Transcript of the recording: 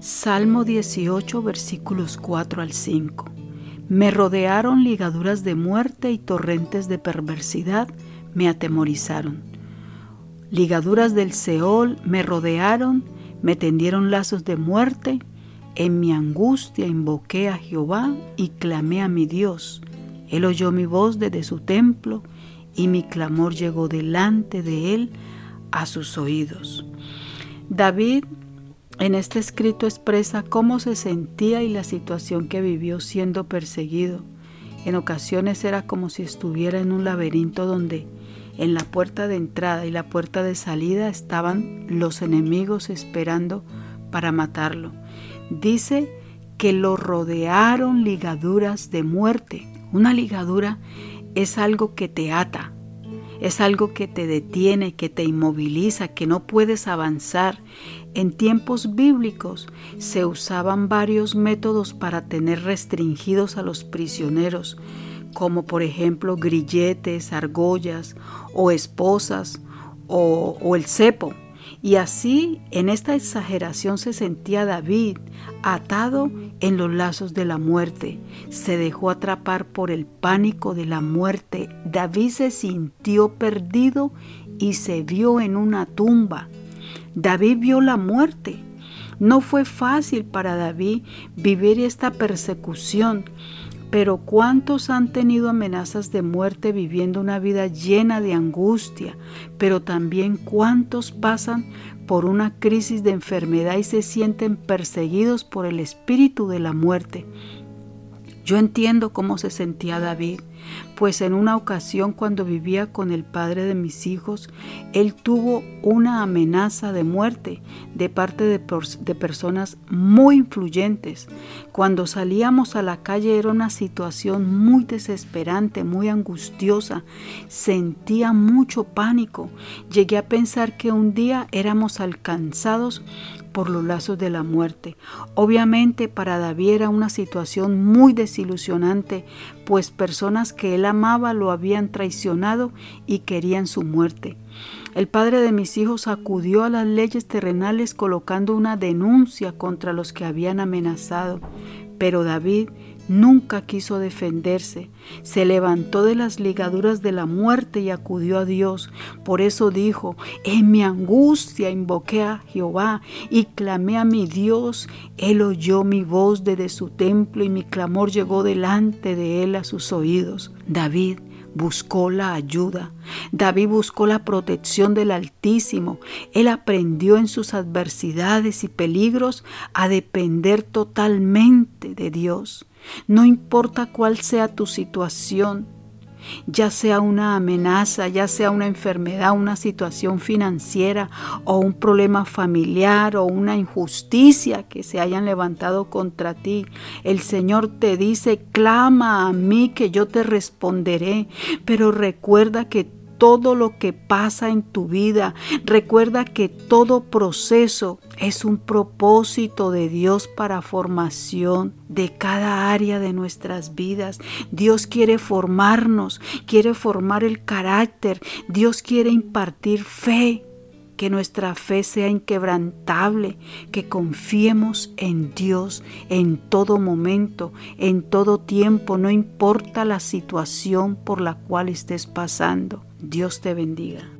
Salmo 18 versículos 4 al 5. Me rodearon ligaduras de muerte y torrentes de perversidad me atemorizaron. Ligaduras del Seol me rodearon, me tendieron lazos de muerte. En mi angustia invoqué a Jehová y clamé a mi Dios. Él oyó mi voz desde su templo y mi clamor llegó delante de él a sus oídos. David en este escrito expresa cómo se sentía y la situación que vivió siendo perseguido. En ocasiones era como si estuviera en un laberinto donde en la puerta de entrada y la puerta de salida estaban los enemigos esperando para matarlo. Dice que lo rodearon ligaduras de muerte. Una ligadura es algo que te ata, es algo que te detiene, que te inmoviliza, que no puedes avanzar. En tiempos bíblicos se usaban varios métodos para tener restringidos a los prisioneros como por ejemplo grilletes, argollas o esposas o, el cepo. Y así en esta exageración se sentía David atado en los lazos de la muerte. Se dejó atrapar por el pánico de la muerte. David se sintió perdido y se vio en una tumba. David vio la muerte. No fue fácil para David vivir esta persecución pero ¿cuántos han tenido amenazas de muerte viviendo una vida llena de angustia? Pero también ¿cuántos pasan por una crisis de enfermedad y se sienten perseguidos por el espíritu de la muerte? Yo entiendo cómo se sentía David, pues en una ocasión cuando vivía con el padre de mis hijos, él tuvo una amenaza de muerte de parte de, personas muy influyentes. Cuando salíamos a la calle era una situación muy desesperante, muy angustiosa. Sentía mucho pánico. Llegué a pensar que un día éramos alcanzados por los lazos de la muerte. Obviamente para David era una situación muy desilusionante, pues que él amaba lo habían traicionado y querían su muerte. El padre de mis hijos acudió a las leyes terrenales colocando una denuncia contra los que habían amenazado, pero David Nunca quiso defenderse, se levantó de las ligaduras de la muerte y acudió a Dios. Por eso dijo, en mi angustia invoqué a Jehová y clamé a mi Dios. Él oyó mi voz desde su templo y mi clamor llegó delante de él a sus oídos. David buscó la ayuda. David buscó la protección del Altísimo. Él aprendió en sus adversidades y peligros a depender totalmente de Dios. No importa cuál sea tu situación, ya sea una amenaza, ya sea una enfermedad, una situación financiera o un problema familiar o una injusticia que se hayan levantado contra ti. El Señor te dice, clama a mí que yo te responderé, pero recuerda que todo lo que pasa en tu vida. Recuerda que todo proceso es un propósito de Dios para formación de cada área de nuestras vidas. Dios quiere formarnos, quiere formar el carácter, Dios quiere impartir fe, que nuestra fe sea inquebrantable, que confiemos en Dios en todo momento, en todo tiempo, no importa la situación por la cual estés pasando. Dios te bendiga.